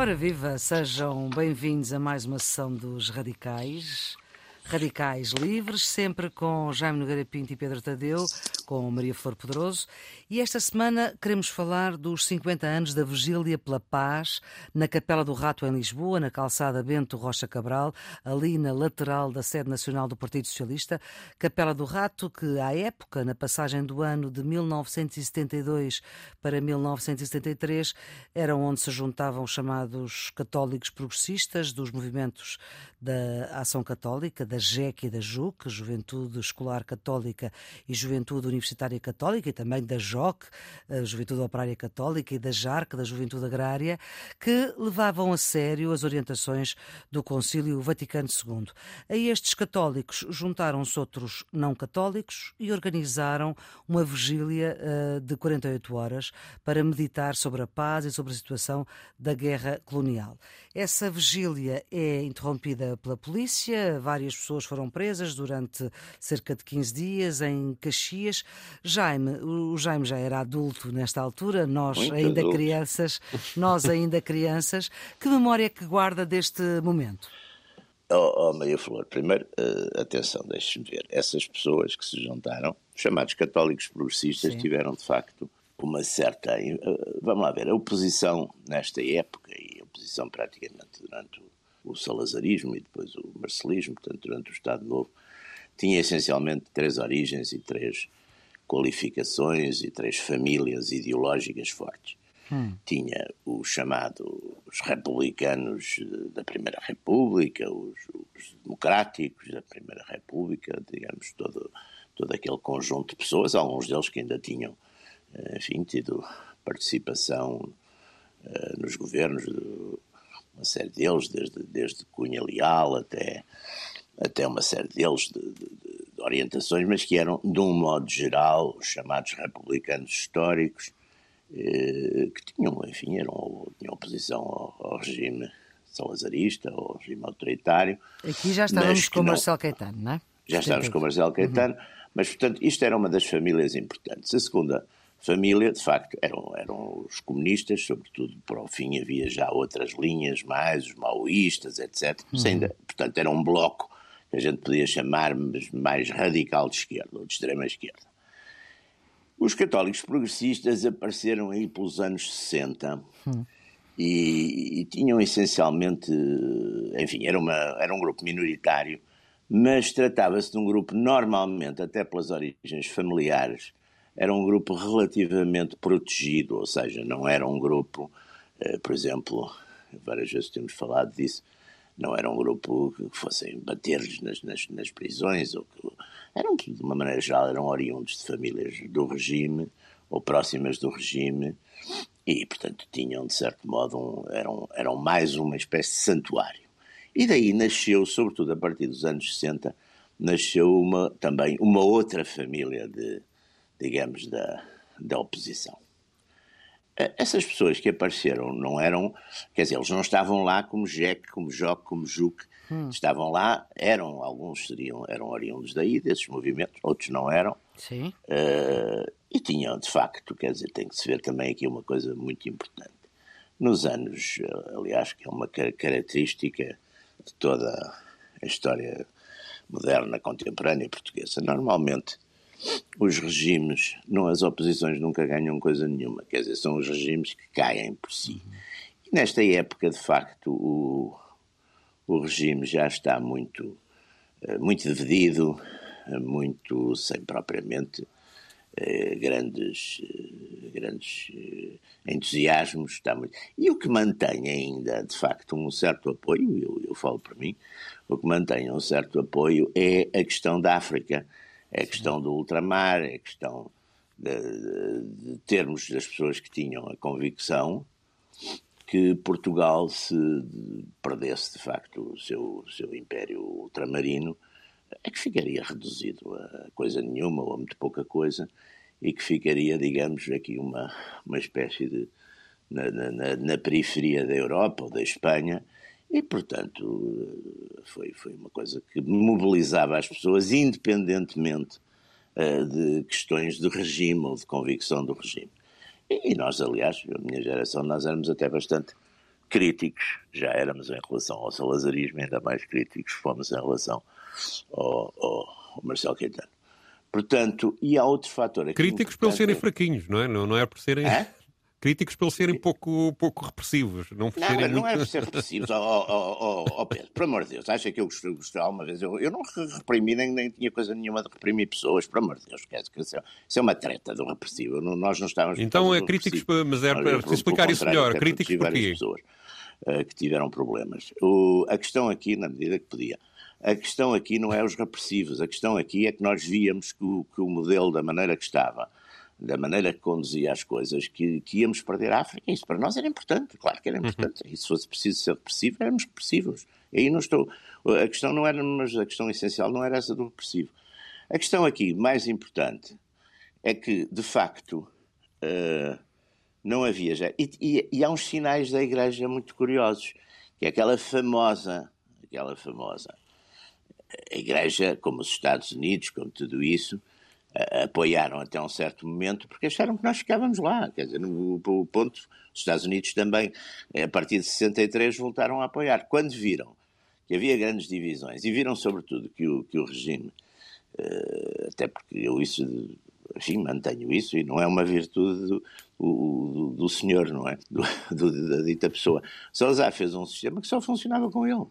Ora viva, sejam bem-vindos a mais uma sessão dos Radicais. Radicais Livres, sempre com Jaime Nogueira Pinto e Pedro Tadeu, com Maria Flor Poderoso. E esta semana queremos falar dos 50 anos da Vigília pela Paz na Capela do Rato, em Lisboa, na calçada Bento Rocha Cabral, ali na lateral da sede nacional do Partido Socialista. Capela do Rato, que à época, na passagem do ano de 1972 para 1973, era onde se juntavam os chamados católicos progressistas dos movimentos da Ação Católica, da JEC e da JUC, Juventude Escolar Católica e Juventude Universitária Católica, e também da JOC, a Juventude Operária Católica, e da JARC, da Juventude Agrária, que levavam a sério as orientações do Concílio Vaticano II. A estes católicos juntaram-se outros não católicos e organizaram uma vigília uh, de 48 horas para meditar sobre a paz e sobre a situação da guerra colonial. Essa vigília é interrompida pela polícia, várias pessoas foram presas durante cerca de 15 dias em Caxias. Jaime, o Jaime já era adulto nesta altura, nós Muito ainda adulto. crianças, nós ainda crianças. Que memória é que guarda deste momento? Oh, oh Maria Flor, primeiro, uh, atenção, deixe-me ver. Essas pessoas que se juntaram, chamados católicos progressistas, Sim. tiveram de facto uma certa. uh, vamos lá ver, a oposição nesta época, e a oposição praticamente durante o, o salazarismo e depois o marcelismo, portanto, durante o Estado Novo, tinha essencialmente três origens e três qualificações e três famílias ideológicas fortes. Tinha o chamado os republicanos eh, da Primeira República, os, os democráticos da Primeira República, digamos, todo, todo aquele conjunto de pessoas, alguns deles que ainda tinham, eh, enfim, tido participação eh, nos governos, de, uma série deles, desde, desde Cunha Leal até, até uma série deles de, de, de orientações, mas que eram, de um modo geral, os chamados republicanos históricos, eh, que tinham, enfim, eram, tinham oposição ao, ao regime salazarista, ao regime autoritário. Aqui já estávamos com o Marcelo Caetano, não é? Já estávamos com o Marcelo Caetano, mas, portanto, isto era uma das famílias importantes. A segunda família, de facto, eram, eram os comunistas, sobretudo para o fim havia já outras linhas mais, os maoístas, etc. Mas ainda, portanto, era um bloco que a gente podia chamar mais radical de esquerda, ou de extrema esquerda. Os católicos progressistas apareceram aí pelos anos 60 e, e tinham essencialmente, enfim, era, uma, era um grupo minoritário, mas tratava-se de um grupo normalmente, até pelas origens familiares, era um grupo relativamente protegido, ou seja, não era um grupo, eh, por exemplo, várias vezes temos falado disso, não era um grupo que fossem bater-lhes nas, nas, nas prisões, ou que, eram, de uma maneira geral, eram oriundos de famílias do regime, ou próximas do regime, e, portanto, tinham, de certo modo, um, eram, eram mais uma espécie de santuário. E daí nasceu, sobretudo a partir dos anos 60, nasceu uma, também uma outra família de, digamos, da, da oposição. Eh, Essas pessoas que apareceram não eram, quer dizer, eles não estavam lá como Jeque, como Joque, como Juque, estavam lá, eram, alguns seriam, eram oriundos daí, desses movimentos, outros não eram, Sim. eh, e tinham, de facto, quer dizer, tem que se ver também aqui uma coisa muito importante. Nos anos, eh, aliás, que é uma ca- característica de toda a história moderna, contemporânea portuguesa, normalmente os regimes, não as oposições nunca ganham coisa nenhuma, quer dizer, são os regimes que caem por si. E nesta época, de facto, o, o regime já está muito, eh, muito dividido, eh, muito sem propriamente eh, grandes, grandes entusiasmos. Está muito... E o que mantém ainda, de facto, um certo apoio, eu, eu falo para mim, o que mantém um certo apoio é a questão da África, é a questão do ultramar, é a questão de, de- de termos das pessoas que tinham a convicção que Portugal, se perdesse de facto o seu, seu império ultramarino, é que ficaria reduzido a coisa nenhuma ou a muito pouca coisa e que ficaria, digamos, aqui uma, uma espécie de. Na, na, na periferia da Europa ou da Espanha e, portanto, foi, foi uma coisa que mobilizava as pessoas independentemente uh, de questões de regime ou de convicção do regime. E, e nós, aliás, a minha geração, nós éramos até bastante críticos, já éramos em relação ao salazarismo, ainda mais críticos fomos em relação ao, ao, ao Marcelo Caetano. Portanto, e há outro fator aqui. Críticos pelos serem fraquinhos, não é? Não, não é por serem. É? Críticos pelos serem pouco, pouco repressivos. Não, não, serem não muito... é por ser repressivos. oh, oh, oh, oh, Pedro, por amor de Deus, acha que eu gostei alguma vez? Eu, eu não reprimi, nem, nem tinha coisa nenhuma de reprimir pessoas, por amor de Deus. Quer dizer, isso é uma treta do repressivo. Nós não estávamos. Então é críticos, mas é para explicar isso melhor. Críticos porquê? pessoas uh, que tiveram problemas. O, a questão aqui, na medida que podia. A questão aqui não é os repressivos, a questão aqui é que nós víamos que o, que o modelo, da maneira que estava, da maneira que conduzia as coisas, que, que, íamos perder a África. Isso para nós era importante, claro que era importante. Uhum. E se fosse preciso ser repressivo, éramos repressivos. Aí não estou. A questão não era, mas a questão essencial não era essa do repressivo. A questão aqui mais importante é que, de facto, uh, não havia já. E, e, e, há uns sinais da Igreja muito curiosos, que é aquela famosa, aquela famosa. A Igreja, como os Estados Unidos, como tudo isso, apoiaram até um certo momento porque acharam que nós ficávamos lá. Quer dizer, no, no ponto, os Estados Unidos também, a partir de 63, voltaram a apoiar. Quando viram que havia grandes divisões e viram, sobretudo, que o, que o regime, uh, até porque eu isso, enfim, mantenho isso e não é uma virtude do, do, do senhor, não é? Do, do, da dita pessoa. Salazar fez um sistema que só funcionava com ele.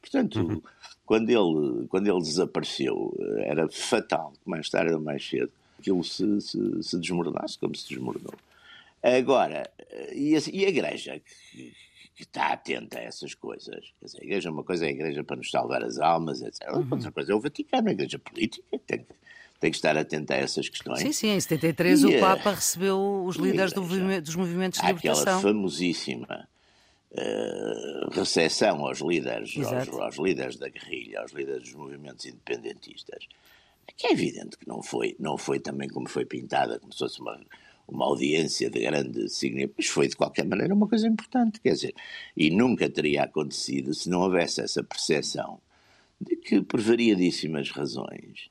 Portanto, uhum. Quando, ele, quando ele desapareceu, era fatal, mais tarde ou mais cedo, que ele se, se, se desmoronasse como se desmoronou. Agora, e a, e a Igreja, que, que, está atenta a essas coisas, quer dizer, a Igreja, uma coisa é a Igreja para nos salvar as almas, etc. Uhum. Outra coisa é o Vaticano, a Igreja política, que tem que tem que estar atenta a essas questões. Sim, sim, em 73 e, o Papa recebeu os líderes do movimento, dos movimentos de libertação. Aquela famosíssima uh, recepção aos líderes, aos, aos, líderes da guerrilha, aos líderes dos movimentos independentistas, que é evidente que não foi, não foi também como foi pintada, como se fosse uma, uma audiência de grande significado, mas foi de qualquer maneira uma coisa importante, quer dizer, e nunca teria acontecido se não houvesse essa percepção de que, por variadíssimas razões,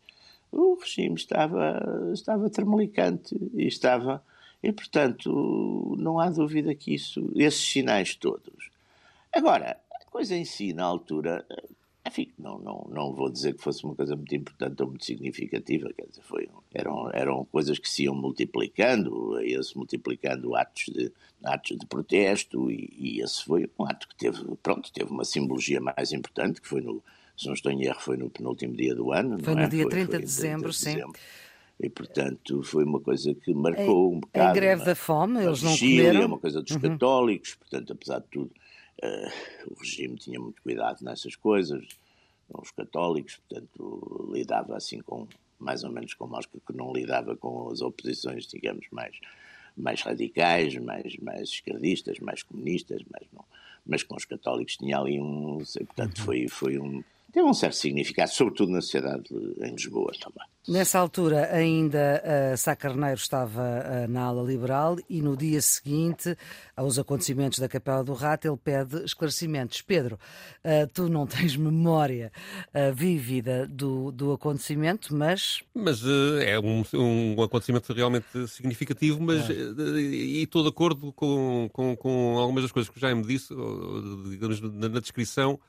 o regime estava, estava tremelicante e estava e, portanto, não há dúvida que isso, esses sinais todos. Agora, a coisa em si, na altura, enfim, não, não, não vou dizer que fosse uma coisa muito importante ou muito significativa, quer dizer, foi, eram, eram coisas que se iam multiplicando, ia-se multiplicando atos de, atos de protesto, e, e, esse foi um ato que teve, pronto, teve uma simbologia mais importante, que foi no, se não estou em erro, foi no penúltimo dia do ano. Foi no é? dia foi, 30 de dezembro, sim. Dezembro. E, portanto, foi uma coisa que marcou um bocado. A greve uma, da fome, eles não comeram. uma coisa dos uhum. católicos, portanto, apesar de tudo, uh, o regime tinha muito cuidado nessas coisas. Os católicos, portanto, lidava assim com, mais ou menos como acho que não lidava com as oposições, digamos, mais, mais radicais, mais, mais esquerdistas, mais comunistas, mais não. Mas com os católicos tinha ali um. Portanto, uhum. foi, foi um teve um certo significado, sobretudo na sociedade em Lisboa também. Nessa altura ainda uh, Sá Carneiro estava uh, na ala liberal e no dia seguinte aos acontecimentos da Capela do Rato ele pede esclarecimentos. Pedro, uh, tu não tens memória uh, vívida do, do acontecimento, mas... Mas é um, um acontecimento realmente significativo, mas e estou de acordo com, com, com algumas das coisas que o Jaime disse, digamos, na, na descrição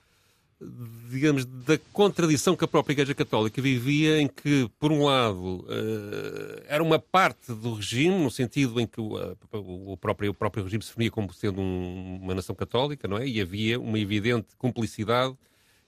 digamos, da contradição que a própria Igreja Católica vivia, em que, por um lado, uh, era uma parte do regime, no sentido em que o, próprio, o próprio regime se definia como sendo um, uma nação católica, não é? E havia uma evidente cumplicidade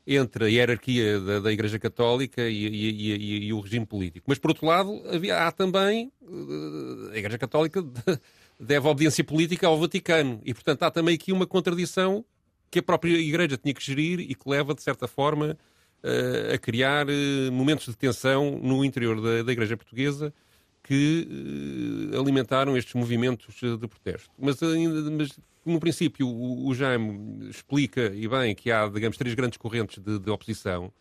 entre a hierarquia da, da Igreja Católica e, e, e, e, o regime político. Mas, por outro lado, havia, há também uh, a Igreja Católica deve obediência política ao Vaticano. E, portanto, há também aqui uma contradição que a própria Igreja tinha que gerir e que leva, de certa forma, uh, a criar uh, momentos de tensão no interior da, da Igreja Portuguesa que uh, alimentaram estes movimentos de protesto. Mas, ainda, mas no princípio, o, o Jaime explica, e bem, que há, digamos, três grandes correntes de, de oposição.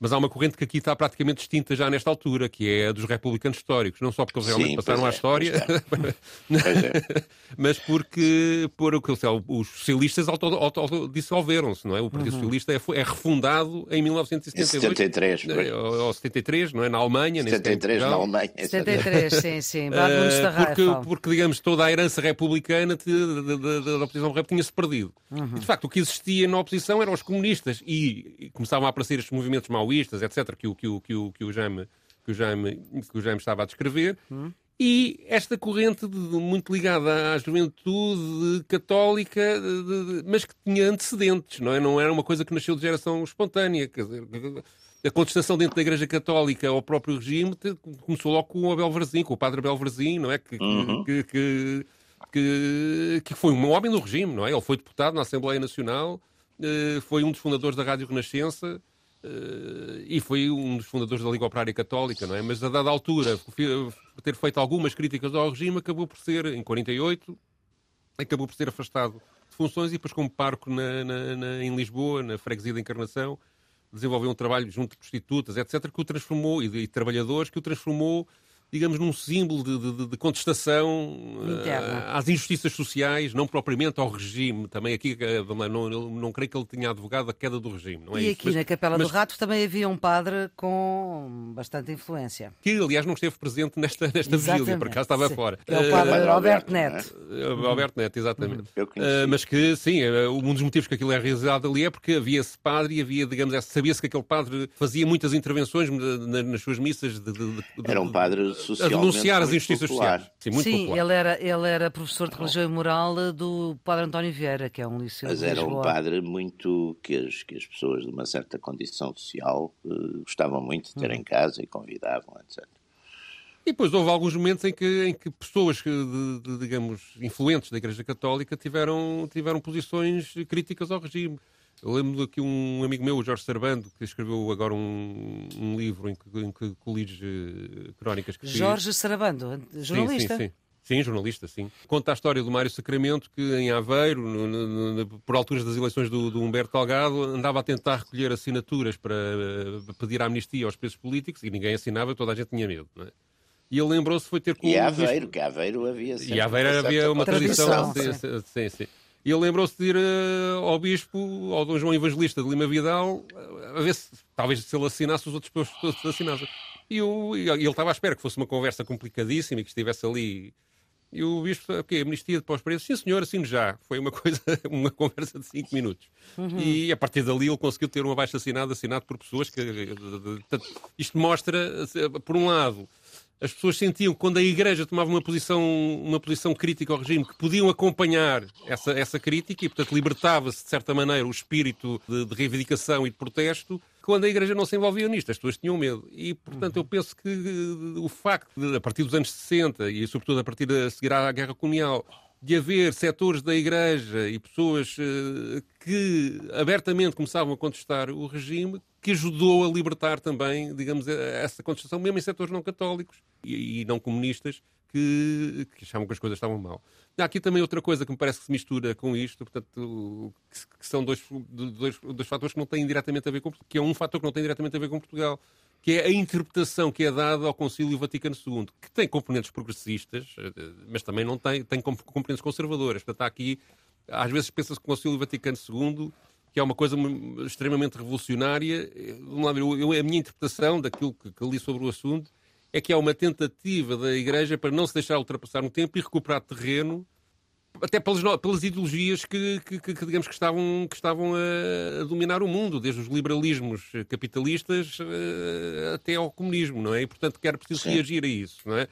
Mas há uma corrente que aqui está praticamente extinta já nesta altura, que é a dos republicanos históricos. Não só porque eles realmente Sim, passaram é, à história, é. mas porque, porque os socialistas autodissolveram-se, não é? O Partido uhum. Socialista é, é, refundado em 1972. 73. É, ou, ou 73, não é? Na Alemanha. 73 na Alemanha. 73, sim, sim. Uh, porque, porque, digamos, toda a herança republicana da oposição tinha-se perdido. Uhum. E, de facto, o que existia na oposição eram os comunistas e, e começavam a aparecer estes movimentos maoístas maoístas, etc., que o, que o, que o, que o, Jaime, que o, Jaime, que o Jaime estava a descrever. Hum. E esta corrente de, de, muito ligada à juventude católica, de, mas que tinha antecedentes, não é? Não era uma coisa que nasceu de geração espontânea. Quer dizer, a contestação dentro da Igreja Católica ao próprio regime começou logo com o Abel Varzim, com o padre Abel Varzim, não é? Que, uhum. que, que, que, que, foi um homem do regime, não é? Ele foi deputado na Assembleia Nacional, eh, foi um dos fundadores da Rádio Renascença, Uh, e foi um dos fundadores da Liga Operária Católica, não é? Mas a dada altura, por ter feito algumas críticas ao regime, acabou por ser, em 48, acabou por ser afastado de funções e depois como parco na, na, na, em Lisboa, na freguesia da Encarnação, desenvolveu um trabalho junto de prostitutas, etc., que o transformou, e de, e trabalhadores, que o transformou digamos, num símbolo de, de, de contestação uh, às injustiças sociais, não propriamente ao regime. Também aqui, uh, não, não, não creio que ele tenha advogado a queda do regime. Não é e isso? aqui mas, na Capela mas... do Rato também havia um padre com bastante influência. Que, aliás, não esteve presente nesta, nesta vigília, por acaso estava sim. fora. É o padre uh, Alberto Neto. Uh, Alberto Neto, exatamente. Uhum. mas que, sim, um dos motivos que aquilo é realizado ali é porque havia esse padre e havia, digamos, sabia-se que aquele padre fazia muitas intervenções nas suas missas. De, de, de, Era um padre socialmente a denunciar as injustiças sociais. Sim, muito Sim ele, era, ele era professor de religião e moral do padre António Vieira, que é um liceu Mas era um padre muito que as, que as pessoas de uma certa condição social uh, gostavam muito de ter hum. em casa e convidavam, etc. E depois houve alguns momentos em que, em que pessoas, de, de, digamos, influentes da Igreja Católica tiveram, tiveram posições críticas ao regime. Eu lembro que um amigo meu, o Jorge Sarbando, que escreveu agora um, um livro em que, em que colige uh, crónicas que Jorge Sarabando, jornalista. Sim, sim, sim. Sim, jornalista, sim. Conta a história do Mário Sacramento, que em Aveiro, no, no, no, por alturas das eleições do, do, Humberto Salgado, andava a tentar recolher assinaturas para uh, pedir a amnistia aos presos políticos e ninguém assinava, toda a gente tinha medo. Não é? E ele lembrou-se foi ter com E Aveiro, que Aveiro havia sempre E Aveiro havia uma tradição. tradição sim, sim. sim. E ele lembrou-se de ir uh, ao bispo, ao Dom João Evangelista de Lima Vidal, a ver se, talvez, se ele assinasse, os outros todos assinassem. E, o, e ele estava à espera que fosse uma conversa complicadíssima e que estivesse ali. E o bispo, o quê? Amnistia para os presos? Sim, senhor, assino já. Foi uma coisa, uma conversa de 5 minutos. Uhum. E a partir dali ele conseguiu ter um abaixo assinado, assinado por pessoas que. Isto mostra, por um lado, as pessoas sentiam que quando a Igreja tomava uma posição, uma posição crítica ao regime, que podiam acompanhar essa, essa crítica e, portanto, libertava-se, de certa maneira, o espírito de, de, reivindicação e de protesto. Quando a Igreja não se envolvia nisto, as pessoas tinham medo. E, portanto, eu penso que eh, o facto de, a partir dos anos 60 e, sobretudo, a partir de seguir à Guerra Colonial, de haver setores da Igreja e pessoas uh, que abertamente começavam a contestar o regime, que ajudou a libertar também, digamos, essa contestação, mesmo em setores não católicos e, não comunistas, que, que, achavam que as coisas estavam mal. Há aqui também outra coisa que me parece que se mistura com isto, portanto, que são dois, dois, dois fatores que não têm diretamente a ver com que é um fator que não tem diretamente a ver com Portugal, que é a interpretação que é dada ao Concílio Vaticano II, que tem componentes progressistas, mas também não tem, tem componentes conservadoras. Portanto, há aqui, às vezes pensa-se que o Concílio Vaticano II que é uma coisa extremamente revolucionária. Eu, eu, a minha interpretação daquilo que, que li sobre o assunto é que é uma tentativa da Igreja para não se deixar ultrapassar no tempo e recuperar terreno, até pelas, pelas ideologias que, que, que, digamos que estavam, que estavam a, a, dominar o mundo, desde os liberalismos capitalistas uh, até ao comunismo, não é? E, portanto, quer preciso Sim. reagir a isso, não é?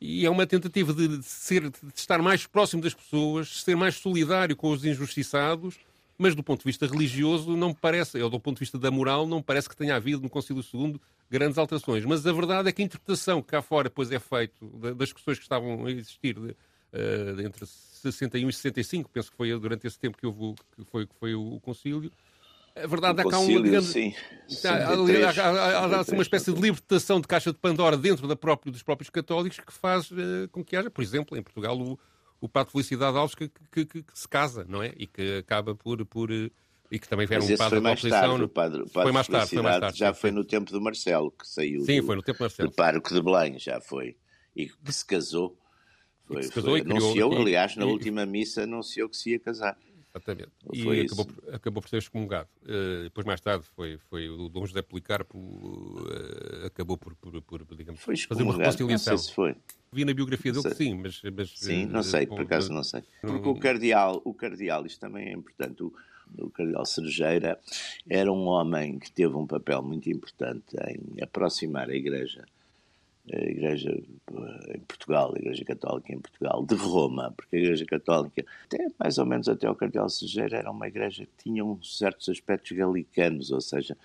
E é uma tentativa de, ser, de estar mais próximo das pessoas, ser mais solidário com os injustiçados mas do ponto de vista religioso não parece, ou do ponto de vista da moral, não parece que tenha havido no Concílio II grandes alterações. Mas a verdade é que a interpretação que cá fora depois é feita das discussões que estavam a existir de, uh, entre 61 e 65, penso que foi durante esse tempo que, houve, que, foi, que foi o, o Concílio, a verdade é que há um digamos, sim. Há, há, há, há, uma espécie de libertação de caixa de Pandora dentro da própria, dos próprios católicos que faz uh, com que haja, por exemplo, em Portugal, o, o Pato Felicidade Alves que, que, que, que, se casa, não é? E que acaba por, por, E que também era Mas um padre foi da mais oposição. tarde, o padre, o padre foi mais tarde, foi mais tarde. Já foi no tempo do Marcelo, que saiu Sim, do, foi no tempo do Marcelo. do pároco de Belém, já foi. E que se casou. Foi, que se casou foi- e criou- anunciou, e- aliás, na e- última missa, anunciou que se ia casar. Exatamente. Foi E acabou, por- acabou por ser excomungado. Eh, depois, mais tarde, foi, foi o Dom José Policarpo eh, acabou por, por, por, digamos, fazer uma excomungado. Não reconciliação. sei se foi. Vi na biografia dele que sim, mas... mas Sim, eh, não sei, por acaso não sei. Porque o cardeal, o cardeal, isto também é importante, o, o cardeal Cerejeira era um homem que teve um papel muito importante em aproximar a Igreja, a Igreja eh, em Portugal, a Igreja Católica em Portugal, de Roma, porque a Igreja Católica, até mais ou menos até o cardeal Cerejeira, era uma igreja que tinha uns certos aspectos galicanos, ou seja,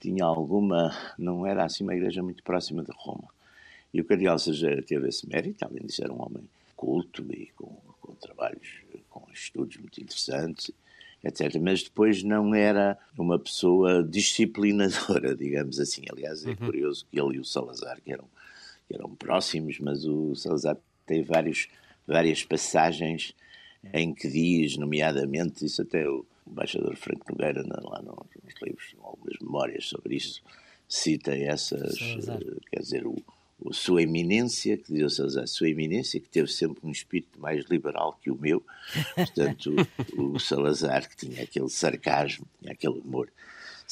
tinha alguma, não era assim uma igreja muito próxima de Roma. E o Cardeal Sageira teve esse mérito, além de ser um homem culto e com, com trabalhos, com estudos muito interessantes, etc. Mas depois não era uma pessoa disciplinadora, digamos assim. Aliás, é curioso que ele e o Salazar, que eram, que eram próximos, mas o Salazar tem vários, várias passagens em que diz, nomeadamente, isso até o embaixador Franco Nogueira, lá nos, livros, algumas memórias sobre isso, cita essas, Salazar. eh, quer dizer, o, o Sua Eminência, que diz ao Salazar, Sua Eminência, que teve sempre um espírito mais liberal que o meu, portanto, o, o Salazar, que tinha aquele sarcasmo, tinha aquele humor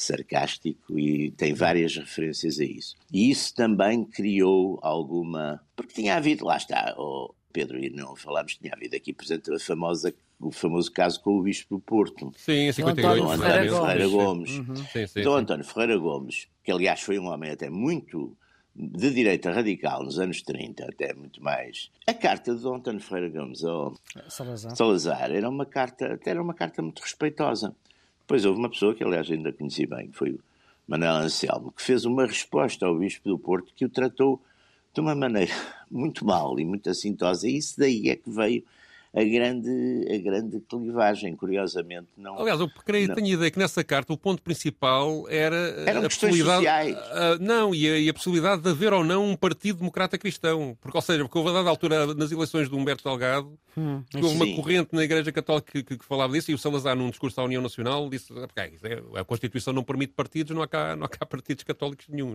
sarcástico e tem várias referências a isso. E isso também criou alguma. Porque tinha havido, lá está, oh, Pedro, e não falámos, tinha havido aqui, por exemplo, a famosa, o famoso caso com o Bispo do Porto. Sim, em 58. António Dom Ferreira António Ferreira Gomes. Gomes. Sim, sim, Dom sim. António Ferreira Gomes, que aliás foi um homem até muito de direita radical nos anos 30, até muito mais. A carta de Dom António Ferreira Gomes ao Salazar. Salazar era uma carta, até era uma carta muito respeitosa. Depois houve uma pessoa que, aliás, ainda conheci bem, que foi o Manuel Anselmo, que fez uma resposta ao Bispo do Porto que o tratou de uma maneira muito mal e muito assintosa. E isso daí é que veio a grande, a grande clivagem, curiosamente. Não, Aliás, eu creio, Não. tenho a ideia que nessa carta o ponto principal era Eram a questões possibilidade. sociais. ah, não, e a, e a possibilidade de haver ou não um partido democrata cristão. Porque, ou seja, porque houve a dada altura nas eleições do Humberto Delgado Hum, houve uma Sim. corrente na Igreja Católica que, que- que falava disso e o Salazar, num discurso à União Nacional, disse "Ah, porque, é, a Constituição não permite partidos, não há cá, não há cá partidos católicos nenhum.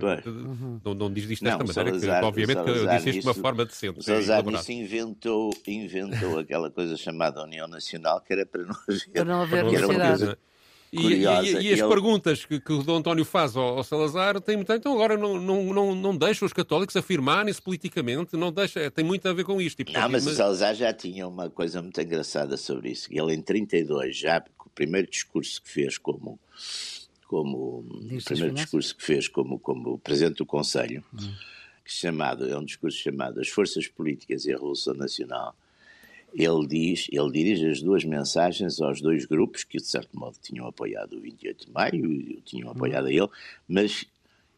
Não, não diz isto desta maneira, Salazar- que, obviamente que eu disse isto de uma forma decente. O Salazar nisso inventou, inventou aquela coisa chamada União Nacional, que era para não haver, Para não haver que era uma coisa E, e- e- e as Ele- perguntas que, que o Dom António faz ao, ao Salazar têm muito. Então agora não, não, não, não deixa os católicos afirmarem-se politicamente, não deixa, tem muito a ver com isto. E, portanto, Não, mas o Salazar já tinha uma coisa muito engraçada sobre isso. Ele, em 32, já, o primeiro discurso que fez como. como o primeiro discurso que fez como, como Presidente do Conselho, que chamado, é um discurso chamado As Forças Políticas e a Revolução Nacional, ele diz, ele dirige as duas mensagens aos dois grupos que, de certo modo, tinham apoiado o 28 de maio e o tinham apoiado a ele, mas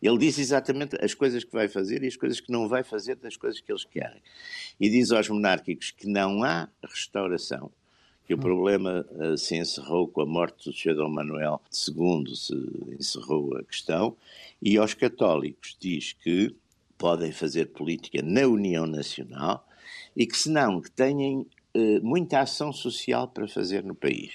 ele diz exatamente as coisas que vai fazer e as coisas que não vai fazer das coisas que eles querem. E diz aos monárquicos que não há restauração, que o problema eh, se encerrou com a morte do Sr. Dom Manuel II, se encerrou a questão, e aos católicos diz que podem fazer política na União Nacional e que, se não, que tenham eh, muita ação social para fazer no país.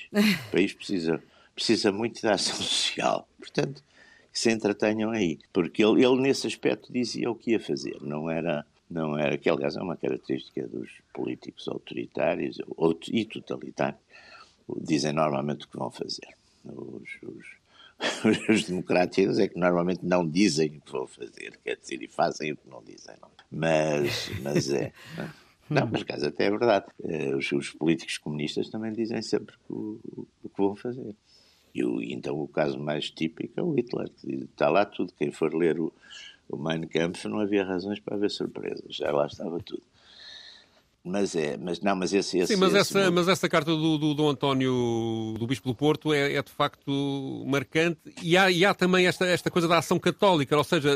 O país precisa, precisa muito de ação social. Portanto, se entretenham aí. Porque ele, ele, nesse aspecto, dizia o que ia fazer. Não era, não era que, aliás, é uma característica dos políticos autoritários ou, e totalitários. Dizem normalmente o que vão fazer. Os, os, os democráticos é que normalmente não dizem o que vão fazer, quer dizer, e fazem o que não dizem. Não. Mas, mas é. Não, mas caso até é verdade. Eh, Os, os políticos comunistas também dizem sempre o, o que vão fazer. E o, então o caso mais típico é o Hitler, que diz, está lá tudo. Quem for ler o, o Mein Kampf não havia razões para haver surpresas, já lá estava tudo. Mas é, mas não, mas esse, esse Sim, mas esse essa, mas essa carta do, do Dom António, do Bispo do Porto, é, é de facto marcante. E há, e há também esta, esta coisa da ação católica, ou seja,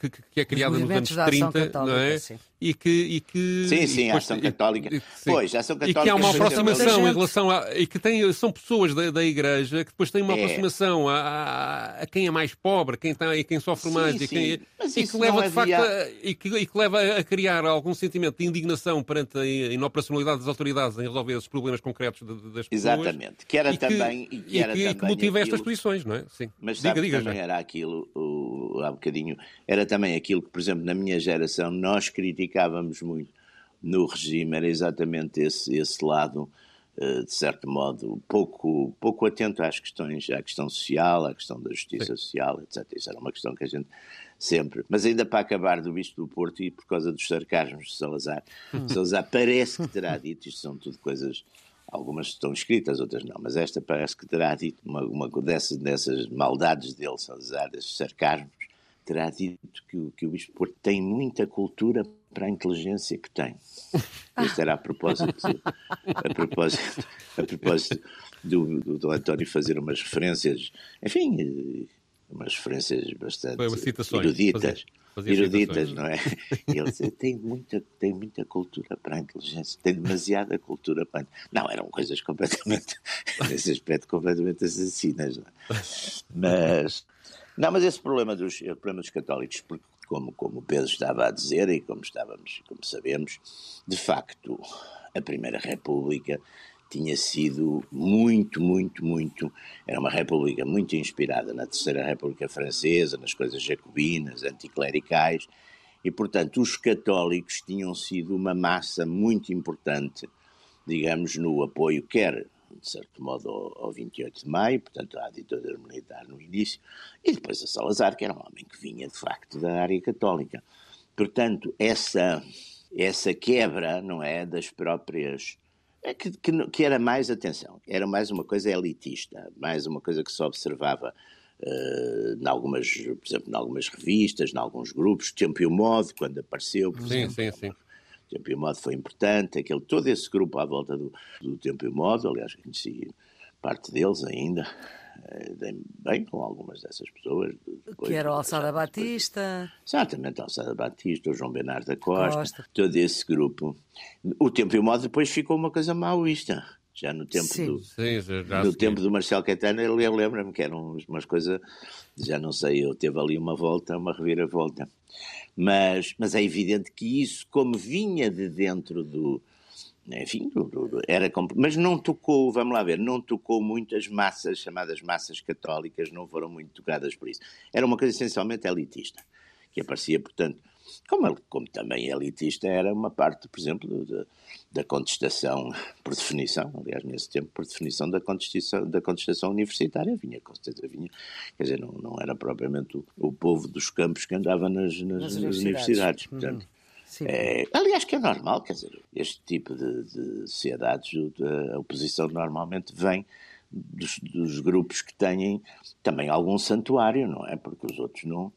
que, que- que é criada nos anos movimentos da ação 30, católica, não é? sim. E que, e que, Sim, e sim, depois- ação e- católica. e- sim. Pois, ação E que há católica uma aproximação em relação a. E que tem, são pessoas da, da Igreja que depois têm uma É. aproximação a, a, a quem é mais pobre, quem, está, e quem sofre Sim, mais, e, sim. quem, Mas e que leva de facto a, e, que, e que leva a criar algum sentimento de indignação perante a inoperacionalidade das autoridades em resolver esses problemas concretos das pessoas. Exatamente, que era e também. Que, e que, era e que, também que motiva aquilo... estas posições, não é? Sim. Mas diga, sabe, diga, também já. era aquilo, o, há bocadinho, era também aquilo que, por exemplo, na minha geração nós criticávamos muito no regime, era exatamente esse, esse lado de certo modo, pouco, pouco atento às questões, à questão social, à questão da justiça Sim. social, etc. Isso era uma questão que a gente sempre. Mas ainda para acabar do Bispo do Porto e por causa dos sarcasmos de Salazar, hum. Salazar parece que terá dito, isto são tudo coisas. Algumas estão escritas, outras não, mas esta parece que terá dito uma, uma dessas, dessas maldades dele, Salazar, desses sarcasmos, terá dito que, o, que o Bispo Porto tem muita cultura para a inteligência que tem. Isto era a propósito, a propósito, a propósito do, do, do António fazer umas referências, enfim, umas referências bastante eruditas. Fazia, eruditas, não é? E ele dizia, tem muita, tem muita cultura para a inteligência, tem demasiada cultura para a... Não, eram coisas completamente, nesse aspecto, completamente assassinas. Não é? Mas, não, mas esse problema dos, o problema dos católicos, porque como, como o Pedro estava a dizer e como estávamos, como sabemos, de facto, a Primeira República tinha sido muito, muito, muito. Era uma república muito inspirada na Terceira República Francesa, nas coisas jacobinas, anticlericais, e, portanto, os católicos tinham sido uma massa muito importante, digamos, no apoio, quer de certo modo, ao, ao 28 de maio, portanto, à ditadura militar no início, e depois a Salazar, que era um homem que vinha, de facto, da área católica. Portanto, essa, essa quebra, não é, das próprias... É que, que, que, era mais, atenção, era mais uma coisa elitista, mais uma coisa que se observava uh, em algumas, por exemplo, em algumas revistas, em alguns grupos, Tempo e o Modo, quando apareceu, por sim, exemplo, sim, sim. Tempo e Modo foi importante, aquele, todo esse grupo à volta do, do Tempo e Modo, aliás, conheci parte deles ainda, eh, bem com algumas dessas pessoas. Depois, que era o Alçada Batista. Depois, exatamente, Alçada Batista, o João Bernardo da Costa, Costa, todo esse grupo. O Tempo e o Modo depois ficou uma coisa maoísta. Já no tempo sim. do, sim, no tempo do Marcelo Caetano, eu lembro-me que eram umas coisas, já não sei, eu teve ali uma volta, uma reviravolta. Mas, mas é evidente que isso, como vinha de dentro do. Enfim, era mas não tocou, vamos lá ver, não tocou muitas massas, chamadas massas católicas, não foram muito tocadas por isso. Era uma coisa essencialmente elitista, que aparecia, portanto, como, como também elitista era uma parte, por exemplo, de, da contestação, por definição, aliás, nesse tempo, por definição da contestação, da contestação universitária, vinha, com certeza vinha, quer dizer, não, não era propriamente o, o povo dos campos que andava nas, nas, nas universidades. universidades. Uhum. Portanto, é, aliás, que é normal, quer dizer, este tipo de, de sociedades, a oposição normalmente vem dos, dos grupos que têm também algum santuário, não é? Porque os outros não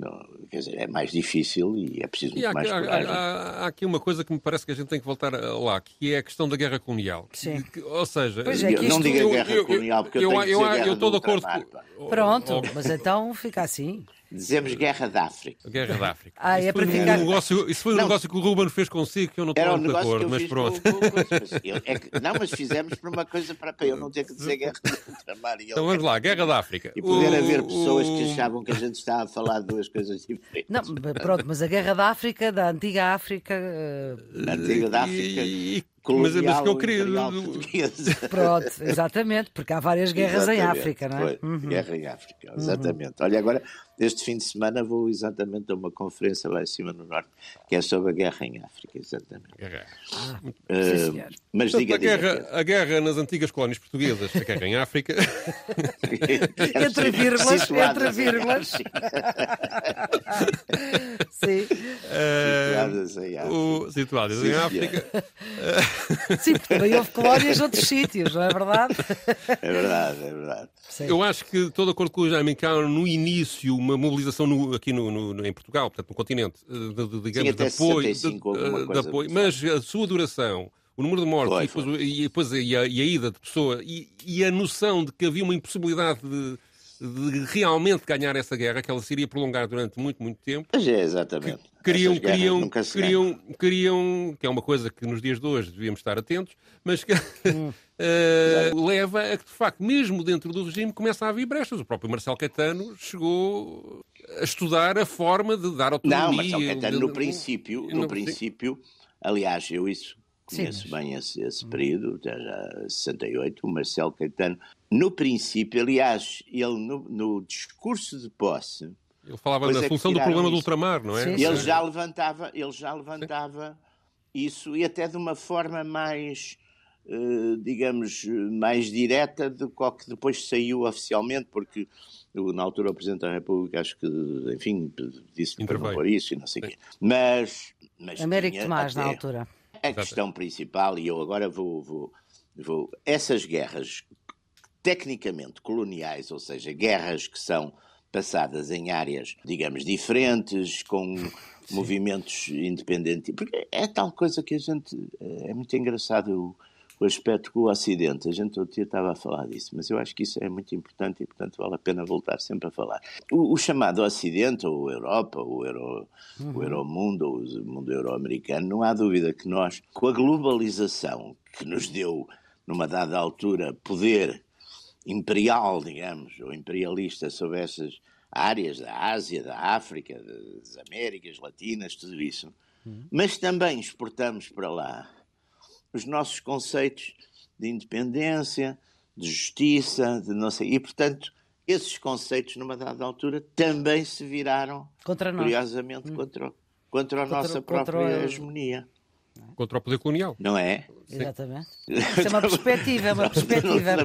não, quer dizer, é mais difícil e é preciso muito há, mais coragem. Há, há, há, aqui uma coisa que me parece que a gente tem que voltar lá, que é a questão da guerra colonial. Sim. Que, ou seja, pois é, eu, não diga guerra eu, colonial, porque eu, eu, eu, eu, eu estou de acordo com... Pronto, mas então fica assim. Dizemos Guerra da África. Guerra da África. Ah, isso é para ficar... Um negócio, isso foi um não. negócio que o Ruben fez consigo que eu não estou um de acordo, mas pronto. Com, com, mas eu, é que, não, mas fizemos por uma coisa para, para eu não ter que dizer Guerra da África. Então vamos lá, Guerra da África. E poder o, haver pessoas o... que achavam que a gente estava a falar de duas coisas diferentes. Não, pronto, mas a Guerra da África, da antiga África. Uh... Da antiga da África. E, e mas, mas que eu queria. Pronto, exatamente, porque há várias guerras exatamente, em África, não é? Uhum. Guerra em África, exatamente. Uhum. Olha, agora, este fim de semana vou exatamente a uma conferência lá em cima no Norte, que é sobre a guerra em África, exatamente. Guerra. Ah, uh, mas diga, a, diga, guerra, a guerra nas antigas colónias portuguesas, a guerra em África. entre vírgulas, entre vírgulas. Sim. Uh, situadas em África. O, situadas Sim, em África. Sim, porque também houve colónias noutros sítios, não é verdade? É verdade, é verdade. Sim. Eu acho que estou de acordo com o Jaime Caro no início, uma mobilização no, aqui no, no, em Portugal, portanto no continente, de, de, digamos, Sim, de apoio, de, de, apoio mas a sua duração, o número de mortes foi, e, depois, e, depois, e, a, e a ida de pessoa e, e a noção de que havia uma impossibilidade de de realmente ganhar essa guerra, que ela se iria prolongar durante muito, muito tempo. Mas é, exatamente. Queriam, queriam, queriam, queriam, que é uma coisa que nos dias de hoje devíamos estar atentos, mas que hum. uh, leva a que, de facto, mesmo dentro do regime, começa a haver brechas. O próprio Marcelo Caetano chegou a estudar a forma de dar autonomia. Não, Marcelo Caetano, no princípio, no, no princípio Aliás, eu isso conheço Sim, mas... bem esse, esse período, já 68, o Marcelo Caetano, no princípio, aliás, ele no, no discurso de posse. Ele falava da é solução do problema isso. do ultramar, não é? Sim, ele, Já levantava, ele já levantava Sim. isso e até de uma forma mais, uh, digamos, mais direta do que depois saiu oficialmente, porque na altura o Presidente da República acho que, enfim, disse para não pôr isso e não sei o quê. Mas, mas Américo Tomás, na altura. A questão principal, e eu agora vou, vou, vou. Essas guerras tecnicamente coloniais, ou seja, guerras que são passadas em áreas, digamos, diferentes, com Sim. movimentos independentes. Porque é tal coisa que a gente. É muito engraçado o aspecto com o Ocidente. A gente outro dia estava a falar disso, mas eu acho que isso é muito importante e, portanto, vale a pena voltar sempre a falar. O, o chamado Ocidente, ou Europa, ou Euro, uhum. o Euromundo, ou o mundo euro-americano, não há dúvida que nós, com a globalização que nos deu, numa dada altura, poder imperial, digamos, ou imperialista sobre essas áreas da Ásia, da África, das Américas Latinas, tudo isso, uhum. mas também exportamos para lá os nossos conceitos de independência, de justiça, de não sei. E, portanto, esses conceitos, numa dada altura, também se viraram, contra nós. curiosamente, hum. contra, contra a contra, nossa própria contra... hegemonia. Contra o poder colonial. Não é? Exatamente. Isso é uma perspectiva, é uma perspectiva.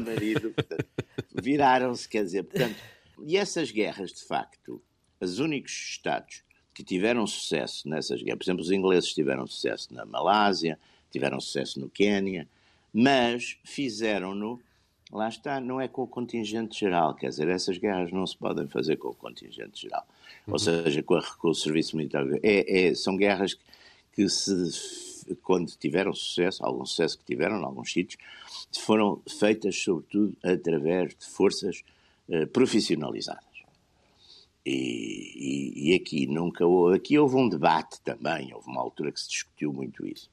Viraram-se, quer dizer, portanto, e essas guerras, de facto, os únicos Estados que tiveram sucesso nessas guerras, por exemplo, os ingleses tiveram sucesso na Malásia, tiveram sucesso no Quênia, mas fizeram-no, lá está, não é com o contingente geral, quer dizer, essas guerras não se podem fazer com o contingente geral, uhum. ou seja, com, a, com, o serviço militar. É, é, são guerras que, que se, quando tiveram sucesso, algum sucesso que tiveram em alguns sítios, foram feitas sobretudo através de forças uh, profissionalizadas. E, e, e, aqui nunca houve, aqui houve um debate também, houve uma altura que se discutiu muito isso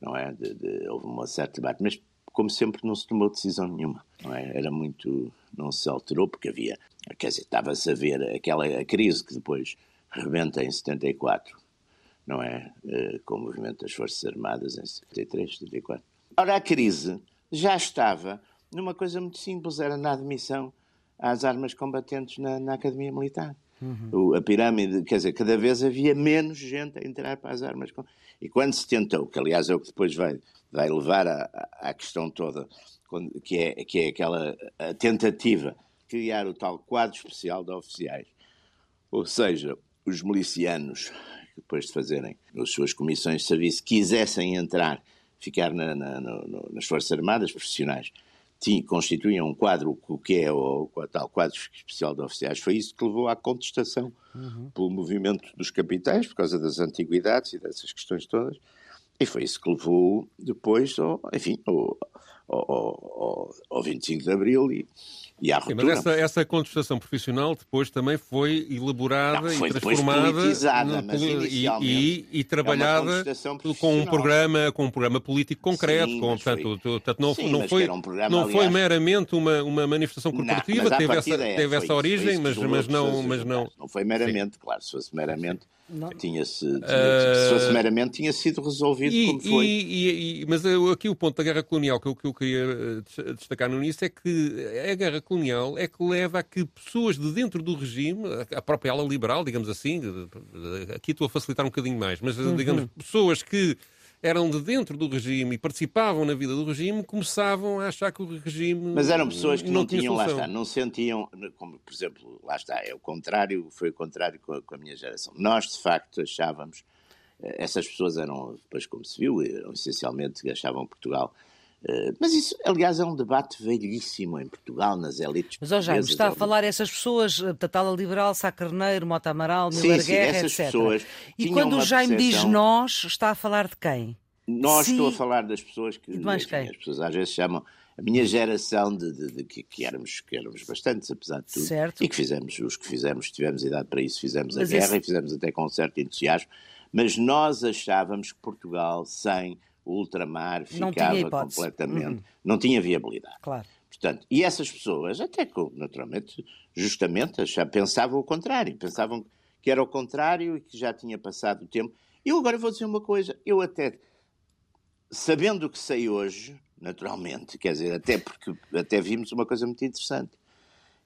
não é? De, de, houve uma certa debate, mas como sempre não se tomou decisão nenhuma, não é? Era muito, não se alterou porque havia, quer dizer, estava-se a ver aquela a crise que depois rebenta em 74, não é? Eh, com o movimento das Forças Armadas em 73, 74. Ora, a crise já estava numa coisa muito simples, era na admissão às armas combatentes na, na Academia Militar. Uhum. a pirâmide, quer dizer, cada vez havia menos gente a entrar para as armas. E quando se tentou, que aliás é o que depois vai, vai levar à, à questão toda, que é, que é aquela tentativa de criar o tal quadro especial de oficiais, ou seja, os milicianos, depois de fazerem as suas comissões de serviço, quisessem entrar, ficar na, na, no, nas Forças Armadas profissionais, constituíam um quadro, o que é o, tal quadro especial de oficiais, foi isso que levou à contestação uhum. pelo movimento dos capitais, por causa das antiguidades e dessas questões todas, e foi isso que levou depois, ao, enfim, ao, ao, ao, ao 25 de Abril e, e à ruptura. Sim, mas essa, essa contestação profissional depois também foi elaborada não, foi e transformada politizada, no, e, e, e, trabalhada é com um programa com um programa político concreto, Sim, com, portanto, foi... portanto não, Sim, não foi um programa, não aliás... foi meramente uma, uma manifestação corporativa, não, teve essa, é, teve essa origem, mas, mas não mas não não foi meramente, Sim. claro, se fosse meramente tinha-se, tinha, uh... se fosse meramente, tinha sido resolvido e, como foi. E, e, mas aqui o ponto da guerra colonial que eu, que eu queria eh, destacar no início é que a guerra colonial é que leva a que pessoas de dentro do regime, a própria ala liberal, digamos assim, aqui estou a facilitar um bocadinho mais, mas uhum. digamos, pessoas que eram de dentro do regime e participavam na vida do regime, começavam a achar que o regime. Mas eram pessoas que não, não tinham, lá está, não sentiam, como por exemplo, lá está, é o contrário, foi o contrário com a, com a minha geração. Nós, de facto, achávamos, eh, essas pessoas eram, depois como se viu, eram essencialmente, achavam Portugal mas isso, aliás, é um debate velhíssimo em Portugal, nas elites Mas, ó Jaime, está a falar essas pessoas, eh, Tatala Liberal, Sá Carneiro, Mota Amaral, Miller sim, Guerra, essas etc. Pessoas e quando o Jaime percepção... diz nós, está a falar de quem? Nós, estou a falar das pessoas que... Mais enfim, quem? As pessoas às vezes chamam a minha geração de, de, de que, que, éramos, que éramos bastantes, apesar de tudo. Certo. E que fizemos, os que fizemos, tivemos idade para isso, fizemos mas a guerra esse... e fizemos até com um certo entusiasmo. Mas nós achávamos que Portugal, sem o ultramar ficava completamente. Uhum. Não tinha viabilidade. Claro. Portanto, e essas pessoas, até que, naturalmente, justamente, já pensavam o contrário. Pensavam que era o contrário e que já tinha passado o tempo. Eu agora vou dizer uma coisa. Eu até sabendo o que sei hoje, naturalmente, quer dizer, até porque até vimos uma coisa muito interessante,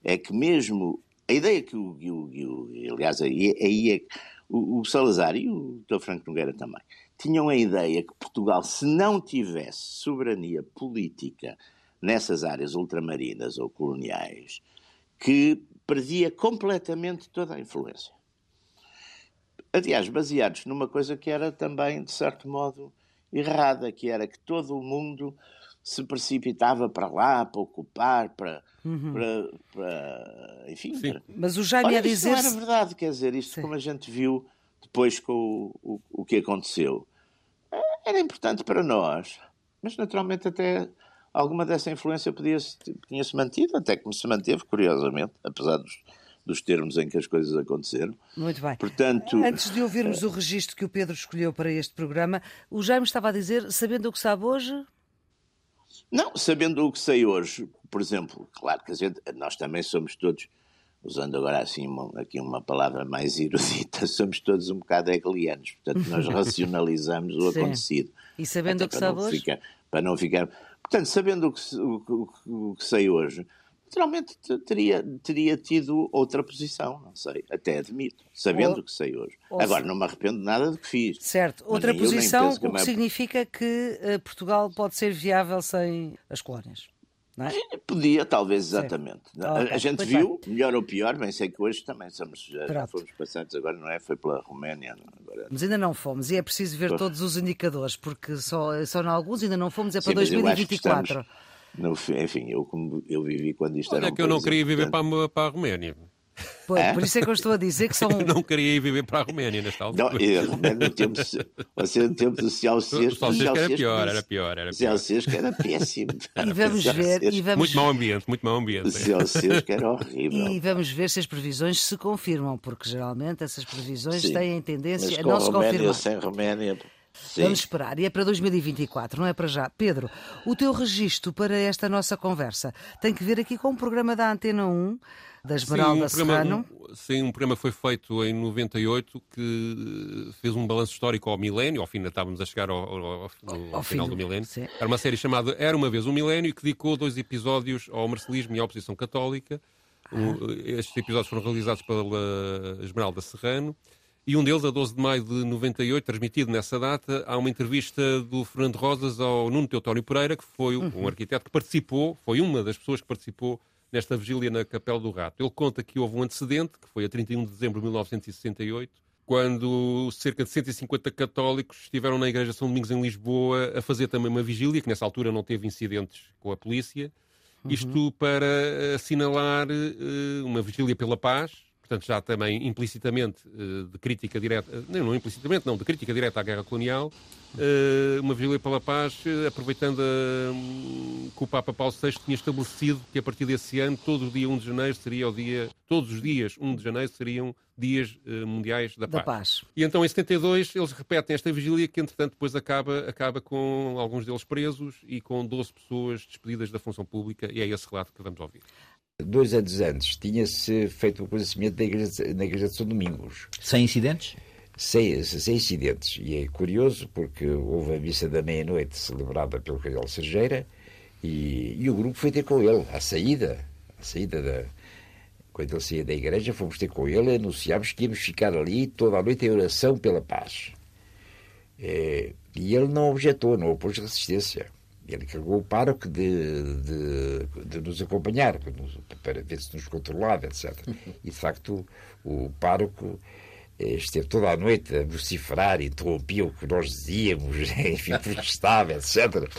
é que mesmo a ideia que o, o, o aliás, aí, aí é o, o Salazar e o Dr. Franco Nogueira também, tinham a ideia que Portugal, se não tivesse soberania política nessas áreas ultramarinas ou coloniais, que perdia completamente toda a influência. Aliás, baseados numa coisa que era também, de certo modo, errada, que era que todo o mundo se precipitava para lá para ocupar, para, uhum. para, para enfim. Para... Mas o Jaime Olha, a dizer. Isso não era verdade, quer dizer, isto Sim. como a gente viu depois com o, o, o que aconteceu. Era importante para nós, mas naturalmente até alguma dessa influência podia-se, tinha-se mantido, até como se manteve, curiosamente, apesar dos, dos termos em que as coisas aconteceram. Muito bem. Portanto, Antes de ouvirmos o registro que o Pedro escolheu para este programa, o Jaime estava a dizer, sabendo o que sabe hoje? Não, sabendo o que sei hoje, por exemplo, claro que a gente, nós também somos todos, usando agora assim uma, aqui uma palavra mais erudita, somos todos um bocado hegelianos, portanto nós racionalizamos o acontecido. E sabendo o que sabe hoje? Ficar, para não ficar Portanto, sabendo o que, o, o, o que sei hoje, naturalmente teria, teria tido outra posição, não sei, até admito, sabendo o que sei hoje. Agora, não me arrependo de nada do que fiz. Certo, outra posição, o que, que significa que uh, Portugal pode ser viável sem as colónias. É? Podia, talvez, exatamente. Okay. A, gente pois viu, bem. melhor ou pior, bem sei que hoje também somos, já, já fomos passados, agora não é? Foi pela Roménia. Agora... Mas ainda não fomos, e é preciso ver todos os indicadores, porque só, só em alguns ainda não fomos, é para Sim, 2024. No, enfim, eu, como eu vivi quando isto Olha era. É que eu não queria viver para, para a Roménia. Pois, é? Por isso é que eu estou a dizer que são. Eu não queria ir viver para a Roménia nesta altura. Não, eu, no tempo, você no tempo do Ceausescu. O Ceausescu era pior, era pior. Era pior. Era péssimo. E vamos ver. E vamos... Muito mau ambiente, muito mau ambiente. O Ceausescu era horrível. E vamos ver se as previsões se confirmam, porque geralmente essas previsões Sim, têm tendência a não se confirmar. sem Roménia. Sim. Vamos esperar. E é para 2024, não é para já. Pedro, o teu registro para esta nossa conversa tem que ver aqui com o programa da Antena 1 da Esmeralda sim, um Serrano. Um, sim, um programa foi feito em 98 que fez um balanço histórico ao milénio, ao fim estávamos a chegar ao, ao, ao, ao final do milénio. Sim. Era uma série chamada Era uma vez um milénio que dedicou dois episódios ao marcelismo e à oposição católica. Ah. estes episódios foram realizados pela Esmeralda Serrano. E um deles, a 12 de maio de 98, transmitido nessa data, há uma entrevista do Fernando Rosas ao Nuno Teotónio Pereira, que foi um, uhum. um arquiteto que participou, foi uma das pessoas que participou nesta vigília na Capela do Rato. Ele conta que houve um antecedente, que foi a 31 de dezembro de 1968, quando cerca de 150 católicos estiveram na Igreja São Domingos em Lisboa a fazer também uma vigília, que nessa altura não teve incidentes com a polícia, uhum. isto para assinalar uh, uma vigília pela paz, portanto já também implicitamente uh, de crítica direta, uh, não, não implicitamente, não, de crítica direta à guerra colonial, uh, uma vigília pela paz, aproveitando um, que o Papa Paulo VI tinha estabelecido que a partir desse ano, todo o dia 1 de janeiro seria o dia, todos os dias 1 de janeiro seriam dias mundiais da, da paz. paz. E então em 72 eles repetem esta vigília que entretanto depois acaba, acaba com alguns deles presos e com 12 pessoas despedidas da função pública e é esse relato que vamos ouvir dois anos antes, tinha-se feito o reconhecimento da igreja, na igreja de São Domingos. Sem incidentes? Sem, sem incidentes. E é curioso porque houve a missa da meia-noite celebrada pelo Cardeal Sergeira e, e, o grupo foi ter com ele, à saída, à saída da. Quando ele saía da igreja, fomos ter com ele e anunciámos que íamos ficar ali toda a noite em oração pela paz. É, e ele não objetou, não opôs resistência. Ele encarregou o pároco de, de, de, nos acompanhar, para ver se nos controlava, etc. E, de facto, o pároco eh, esteve toda a noite a vociferar, interrompia o que nós dizíamos, enfim, protestava, etc.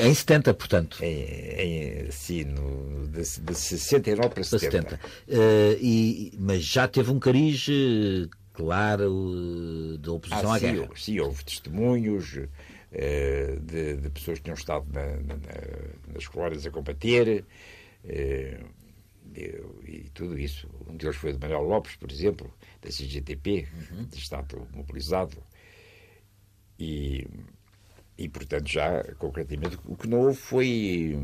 Em 70, portanto? Em, em, sim, no, de, de 69 para 70. 70. Uh, e, mas já teve um cariz eh, claro de oposição ah, à sim, guerra. Sim, houve testemunhos, de, de, pessoas que tinham estado na, na, nas colónias a combater eh, e tudo isso. Um deles foi de Manuel Lopes, por exemplo, da CGTP, uhum. de Estado mobilizado. E, e, portanto, já concretamente, o que não houve foi.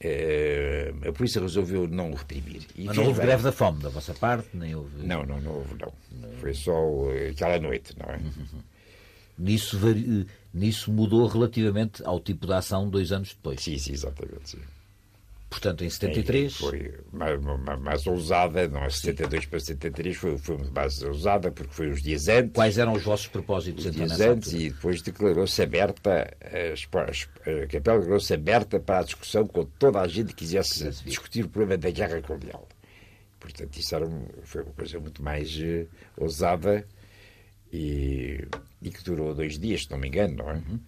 Eh, a polícia resolveu não reprimir. E Mas não houve bem. greve da fome da vossa parte? Nem houve... Não, não, não houve, não. não. Foi só aquela noite, não é? Uhum. Nisso, nisso mudou relativamente ao tipo de ação dois anos depois. Sim, sim, exatamente. Sim. Portanto, em 73. É, foi mais, mais, mais, ousada, não é 72 para 73, foi, foi mais ousada, porque foi os dias antes. Quais eram os vossos propósitos os então, dias antes altura? e depois declarou-se aberta, a capela declarou-se aberta para a discussão com toda a gente que quisesse discutir o problema da guerra colonial. Portanto, isso era, foi uma coisa muito mais uh, ousada e, e, que durou dois dias, se não me engano, não é? Uhum.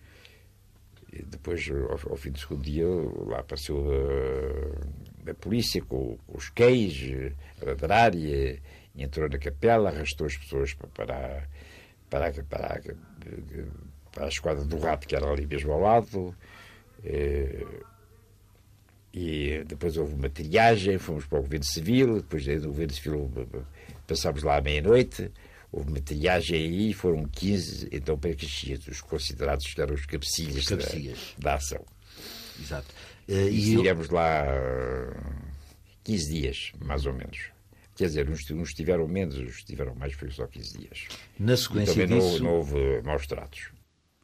Depois, ao, ao, fim do segundo dia, lá apareceu a, a polícia com, com, os queijos a ladrar e, e, entrou na capela, arrastou as pessoas para, para, para, para, para a esquadra do rato, que era ali mesmo ao lado. E, e depois houve uma triagem, fomos para o governo civil, depois do governo civil passámos lá à meia-noite, houve uma triagem aí, foram 15, então para que os considerados que eram os cabecilhas, cabecilhas. Da, da, ação. Exato. Uh, e estivemos eu... lá 15 dias, mais ou menos. Quer dizer, uns, uns tiveram menos, uns tiveram mais, foi só 15 dias. Na sequência e também disso... não, não houve maus tratos.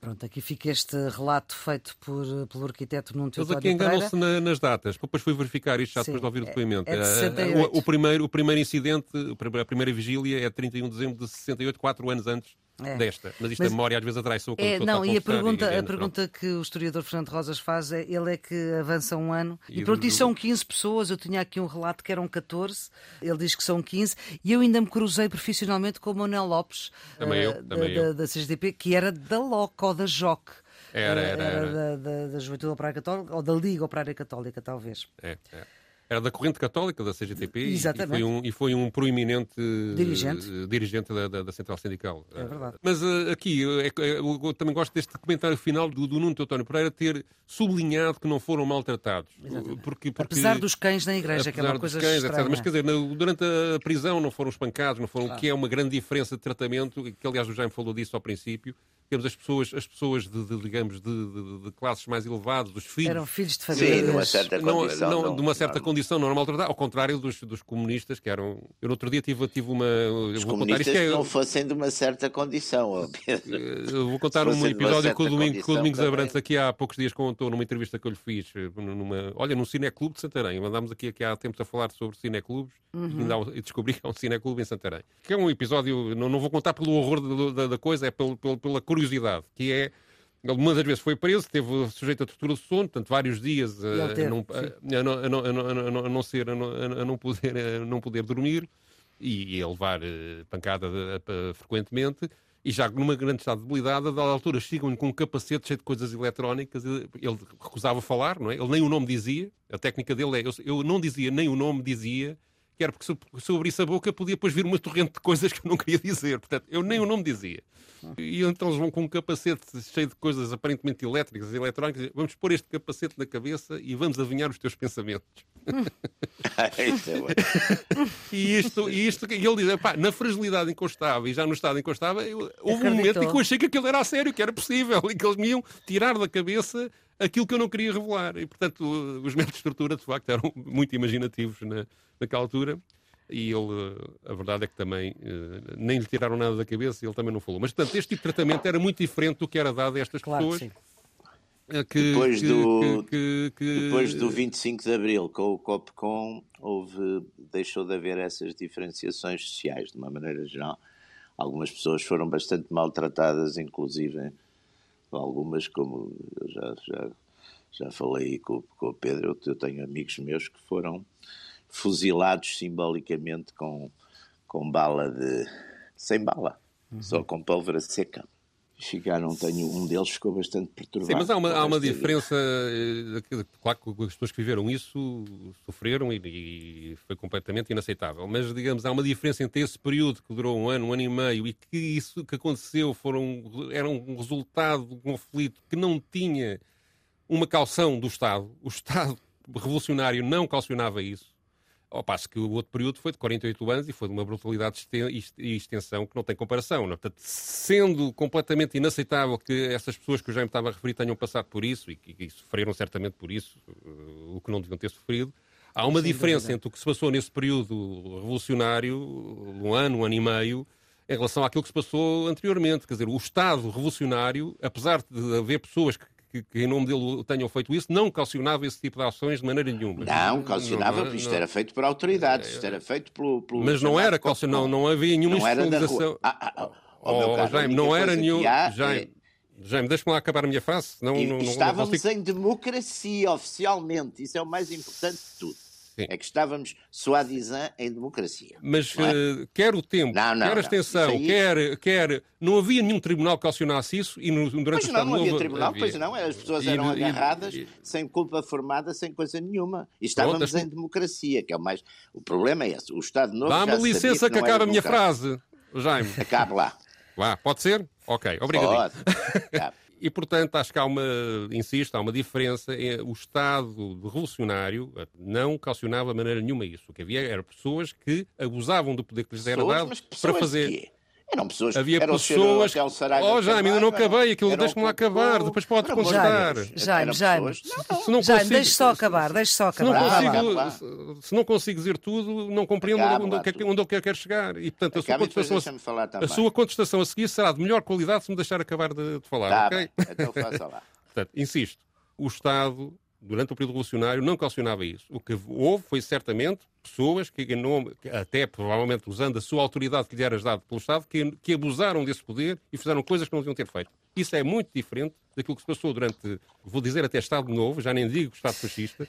Pronto, aqui fica este relato feito por, pelo arquiteto Nuno Eles aqui enganam-se na, nas datas. Depois fui verificar isto já Sim, depois de ouvir o depoimento. É, é de o, o, primeiro, o primeiro incidente, a primeira vigília é 31 de dezembro de 68, quatro anos antes é. desta. Mas isto Mas, a memória às vezes atraiçou é, Não, e a pergunta, e a pergunta que o historiador Fernando Rosas faz é: ele é que avança um ano. E, e pronto, e são 15 pessoas. Eu tinha aqui um relato que eram 14. Ele diz que são 15. E eu ainda me cruzei profissionalmente com o Manuel Lopes, também uh, eu, também da, eu. da, CGTP, que era da LOC ou da JOC. Era, era, era. era da, da, da Juventude Operária Católica, ou da Liga Operária Católica, talvez. É, é. Era da corrente católica da CGTP Exatamente. E, foi um, e foi um proeminente dirigente, uh, dirigente da, da, da, Central Sindical. É verdade. Mas uh, aqui, uh, eu também gosto deste comentário final do, do Nuno Teutónio Pereira ter sublinhado que não foram maltratados. Porque, porque, apesar dos cães na igreja, que é uma coisa cães, estranha. Mas quer dizer, durante a prisão não foram espancados, não foram, claro. que é uma grande diferença de tratamento, que aliás o Jaime falou disso ao princípio, temos as pessoas, as pessoas de, de digamos, de, de, de, classes mais elevadas, dos filhos. Eram filhos de família. Sim, de uma certa condição. Não, não, de uma certa não. condição não normal ao contrário dos, dos comunistas, que eram. Eu no outro dia tive, tive uma. Os comunistas que é, não fossem de uma certa condição, Pedro. Eu vou contar um episódio com o, Domingo, com o Domingos Abrantes aqui há poucos dias contou numa entrevista que eu lhe fiz, numa, olha, num cineclube de Santarém. Mandámos aqui, aqui há tempos a falar sobre cineclubes uhum. e descobri que é um cineclube em Santarém. Que é um episódio, não, não vou contar pelo horror da, da coisa, é pelo, pelo, pela curiosidade, que é muitas das vezes foi preso, teve sujeito a tortura de sono, portanto, vários dias a, não, a, não, a, não, ser, a não, poder, a não poder dormir e a levar eh, pancada frequentemente. E já numa grande estado de debilidade, a dada altura chegam-lhe com um capacete cheio de coisas eletrónicas, ele recusava falar, não é? Ele nem o nome dizia, a técnica dele é, eu, eu não dizia nem o nome dizia, que era porque se, se eu abrisse a boca podia depois vir uma torrente de coisas que eu não queria dizer. Portanto, eu nem o nome dizia. E então eles vão com um capacete cheio de coisas aparentemente elétricas e eletrónicas. Vamos pôr este capacete na cabeça e vamos adivinhar os teus pensamentos. e isto, e isto, e ele diz, pá, na fragilidade em que eu estava e já no estado em que eu estava, eu, houve um momento em que eu achei que aquilo era a sério, que era possível e que eles me iam tirar da cabeça aquilo que eu não queria revelar. E, portanto, os métodos de estrutura, de facto, eram muito imaginativos na, naquela altura. E ele, a verdade é que também eh, nem lhe tiraram nada da cabeça e ele também não falou. Mas, portanto, este tipo de tratamento era muito diferente do que era dado a estas claro, pessoas. Sim. Eh, que, depois, que, do, que, depois do 25 de Abril, com o COPCOM, houve, deixou de haver essas diferenciações sociais, de uma maneira geral. Algumas pessoas foram bastante maltratadas, inclusive algumas, como eu já, já, já falei com, com o Pedro, eu, eu tenho amigos meus que foram fuzilados simbolicamente com, com bala de. sem bala, uhum. só com pólvora seca. Chegaram, tenho um deles ficou bastante perturbado. Sim, mas há uma, há uma diferença. Eh, claro que as pessoas que viveram isso sofreram e, e, foi completamente inaceitável. Mas, digamos, há uma diferença entre esse período que durou um ano, um ano e meio e que isso que aconteceu foram, era um resultado de um conflito que não tinha uma calção do Estado. O Estado revolucionário não calcionava isso. Ao passo que o outro período foi de 48 anos e foi de uma brutalidade e extensão que não tem comparação. Não? Portanto, sendo completamente inaceitável que essas pessoas que eu já me estava a referir tenham passado por isso e que e sofreram certamente por isso, uh, o que não deviam ter sofrido, há uma diferença entre o que se passou nesse período revolucionário, um ano, um ano e meio, em relação àquilo que se passou anteriormente. Quer dizer, o Estado revolucionário, apesar de haver pessoas que que, que, em nome dele tenham feito isso, não calcionava esse tipo de ações de maneira nenhuma. Não, calcionava, porque isto era feito por autoridades, isto era feito pelo. pelo mas não era calcionado, não, não havia nenhuma não institucionalização. Ah, ah, ah, oh, oh, Jaime, não era nenhum. Jaime, é... Jaime deixa-me lá acabar a minha frase. Não, e, não, estávamos consigo... em democracia, oficialmente. Isso é o mais importante de tudo. Sim. É que estávamos soi-disant em democracia. Mas é? uh, quer o tempo, não, não, quer a extensão, aí... quer, quer. Não havia nenhum tribunal que calcionasse isso e no, durante pois o não, não havia tribunal, havia. pois não. As pessoas eram e, agarradas e, sem culpa formada, sem coisa nenhuma. E estávamos Pronto, em democracia, que é o mais. O problema é esse. O Estado Novo. Dá-me licença que, que acabe a minha frase, Jaime. Acabe lá. Lá, pode ser? Ok, obrigado. Pode. E, portanto, acho que há uma, insisto, há uma diferença. O Estado revolucionário não calcionava de maneira nenhuma isso. O que havia eram pessoas que abusavam do poder que lhes era dado para fazer. Eram pessoas Havia eram pessoas. O senhor, oh, Jaime, ainda não acabei, aquilo deixa-me lá acabar, depois pode contestar. Jaime, Jaime, não Jaime, deixe só acabar, deixe só acabar. Se não, consigo, se não consigo dizer tudo, não compreendo onde, onde, onde eu quero chegar. E, portanto, a sua, contestação, a, a sua contestação a seguir será de melhor qualidade se me deixar acabar de, de falar. Tá ok? Então faça lá. Portanto, insisto, o Estado durante o período revolucionário, não calcionava isso. O que houve foi, certamente, pessoas que, nome, até provavelmente usando a sua autoridade que lhe era dada pelo Estado, que, que abusaram desse poder e fizeram coisas que não deviam ter feito. Isso é muito diferente daquilo que se passou durante, vou dizer até Estado Novo, já nem digo Estado fascista.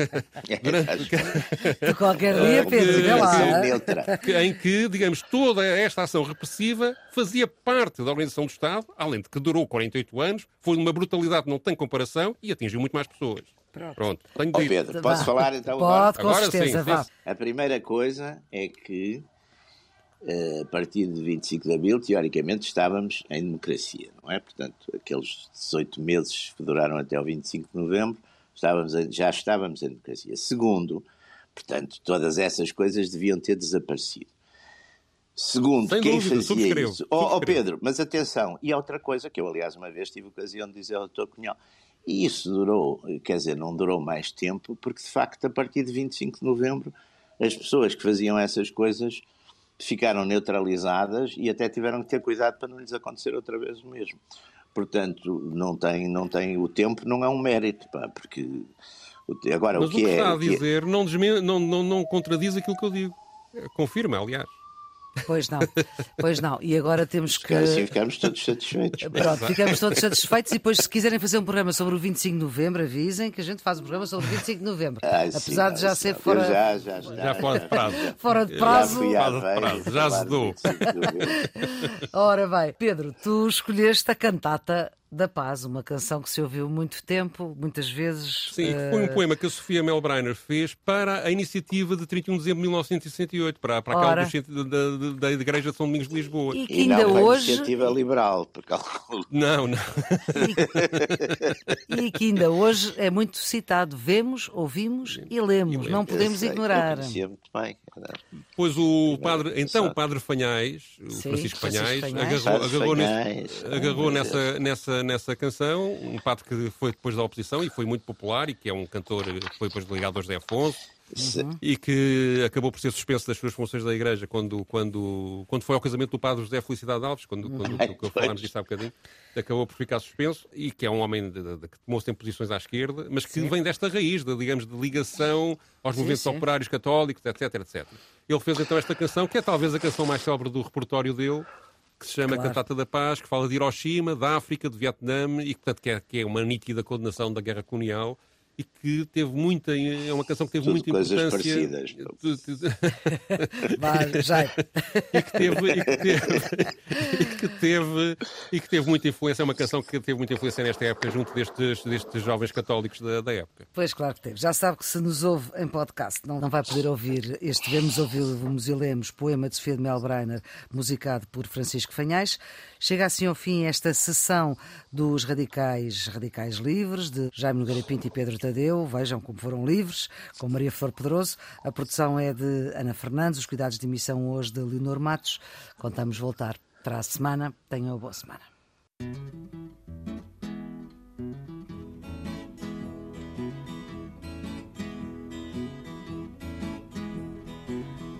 durante... De qualquer dia, Pedro, vê lá. Em que, digamos, toda esta ação repressiva fazia parte da organização do Estado, além de que durou 48 anos, foi uma brutalidade que não tem comparação e atingiu muito mais pessoas. Pronto. Pronto. Tenho oh, Pedro, posso falar então? Pode, agora? com agora certeza, sim, vá. A primeira coisa é que a partir de 25 de Abril, teoricamente, estávamos em democracia, não é? Portanto, aqueles 18 meses que duraram até o 25 de Novembro, estávamos já estávamos em democracia. Segundo, portanto, todas essas coisas deviam ter desaparecido. Segundo, Sem quem dúvida, fazia isso? Ó oh, oh, Pedro, mas atenção, e outra coisa que eu, aliás, uma vez tive ocasião de dizer ao Dr. Cunhal, e isso durou, quer dizer, não durou mais tempo, porque de facto, a partir de 25 de novembro, as pessoas que faziam essas coisas ficaram neutralizadas e até tiveram que ter cuidado para não lhes acontecer outra vez o mesmo. Portanto, não tem, não tem o tempo, não é um mérito, pá, porque agora Mas o que, o que é. Está a dizer que... não, não, não, não contradiz aquilo que eu digo. Confirma, aliás. Pois não, pois não. E agora temos que. Assim ficamos todos satisfeitos. Pronto, ficamos todos satisfeitos e depois, se quiserem fazer um programa sobre o 25 de novembro, avisem que a gente faz um programa sobre o 25 de novembro. Ai, Apesar sim, de já ser fora. Já, já, já, já fora de prazo. Fora de prazo. Já, fora de prazo. já se dou. Ora bem, Pedro, tu escolheste a cantata da Paz, uma canção que se ouviu muito tempo, muitas vezes. Sim, uh... foi um poema que a Sofia Melbreiner fez para a iniciativa de 31 de dezembro de 1968, para, para aquela da, da, da Igreja de São Domingos de Lisboa. E que e ainda não hoje. iniciativa liberal, por cálculo. Não, não. E... e, que ainda hoje é muito citado. Vemos, ouvimos e lemos. E não podemos sei, ignorar. Eu muito bem. Pois o padre, então o padre Fanhais, o Sim, Francisco Fanhais, Fanhais. agarrou, agarrou, Fanhais. Nesse, agarrou nessa, nessa, nessa canção, um padre que foi depois da oposição e foi muito popular e que é um cantor que foi depois ligado aos Zé Afonso. Uhum. E que acabou por ser suspenso das suas funções da Igreja quando, quando, quando foi ao casamento do padre José Felicidade Alves, quando, quando, uhum. quando falámos disso há bocadinho, acabou por ficar suspenso e que é um homem de, de, que tomou sempre posições à esquerda, mas que sim. vem desta raiz, de, digamos, de ligação aos sim, movimentos sim. operários católicos, etc, etc. Ele fez então esta canção, que é talvez a canção mais célebre do repertório dele, que se chama claro. Cantata da Paz, que fala de Hiroshima, da África, do Vietnã e portanto, que é, que é uma nítida condenação da guerra colonial e que teve muita. É uma canção que teve Tudo muita coisas importância. Parecidas. Vai, já. e que teve. E que teve, e que teve, e que teve muita influência. É uma canção que teve muita influência nesta época, junto destes, destes jovens católicos da, da época. Pois, claro que teve. Já sabe que se nos ouve em podcast, não, não vai poder ouvir este Vemos, Ouvimos e Lemos, poema de Sofia de Melbreiner, musicado por Francisco Fanhais. Chega assim ao fim esta sessão dos Radicais, Radicais Livres, de Jaime Nogueira Pinto e Pedro Tadeu. Vejam como foram livres, com Maria Flor Pedroso. A produção é de Ana Fernandes, os cuidados de emissão hoje de Leonor Matos. Contamos voltar para a semana. Tenham uma boa semana.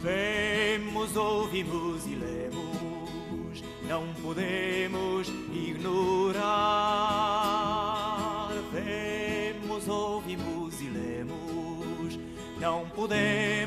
Vemos, ouvimos e lemos não podemos ignorar. Vemos, ouvimos e lemos, não podemos.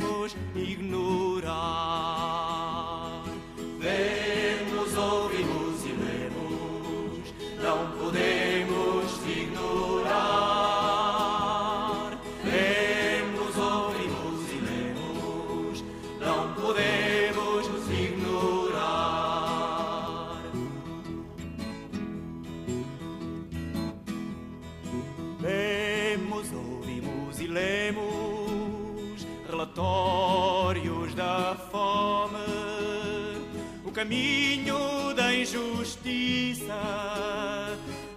caminho da injustiça,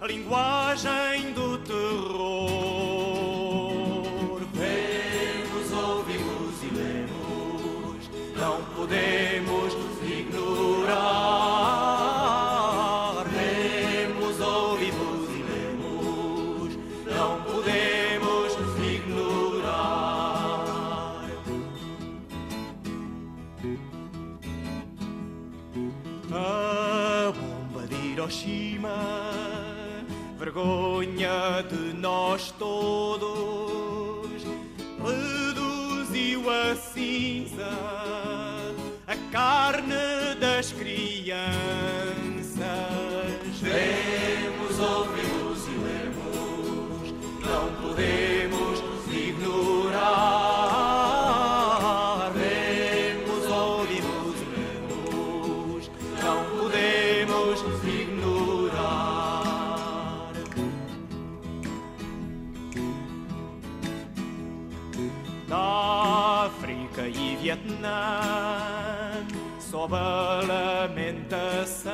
a linguagem todos, reduziu a cinza. nova lamentação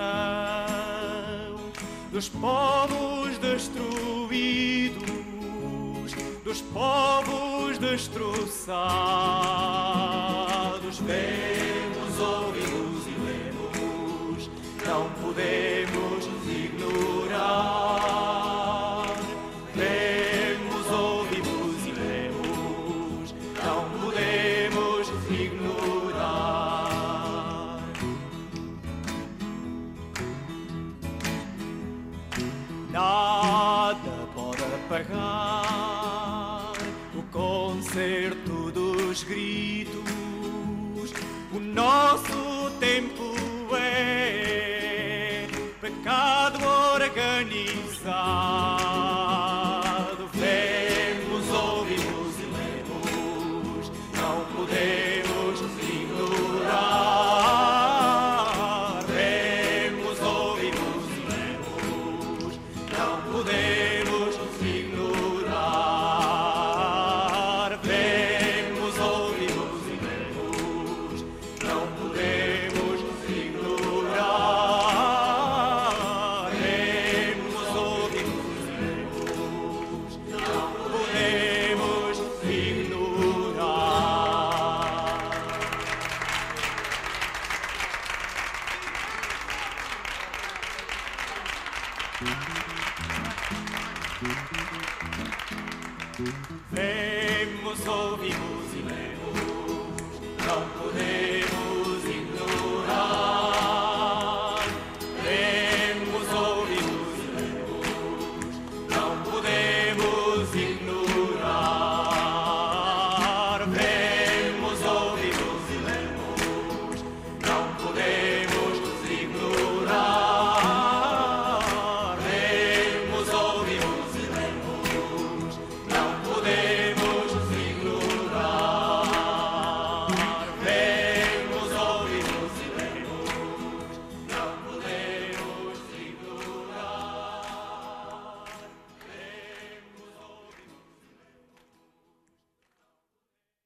dos povos destruídos, dos povos destroçados. Vemos, ouvimos e lemos, não podemos ignorar.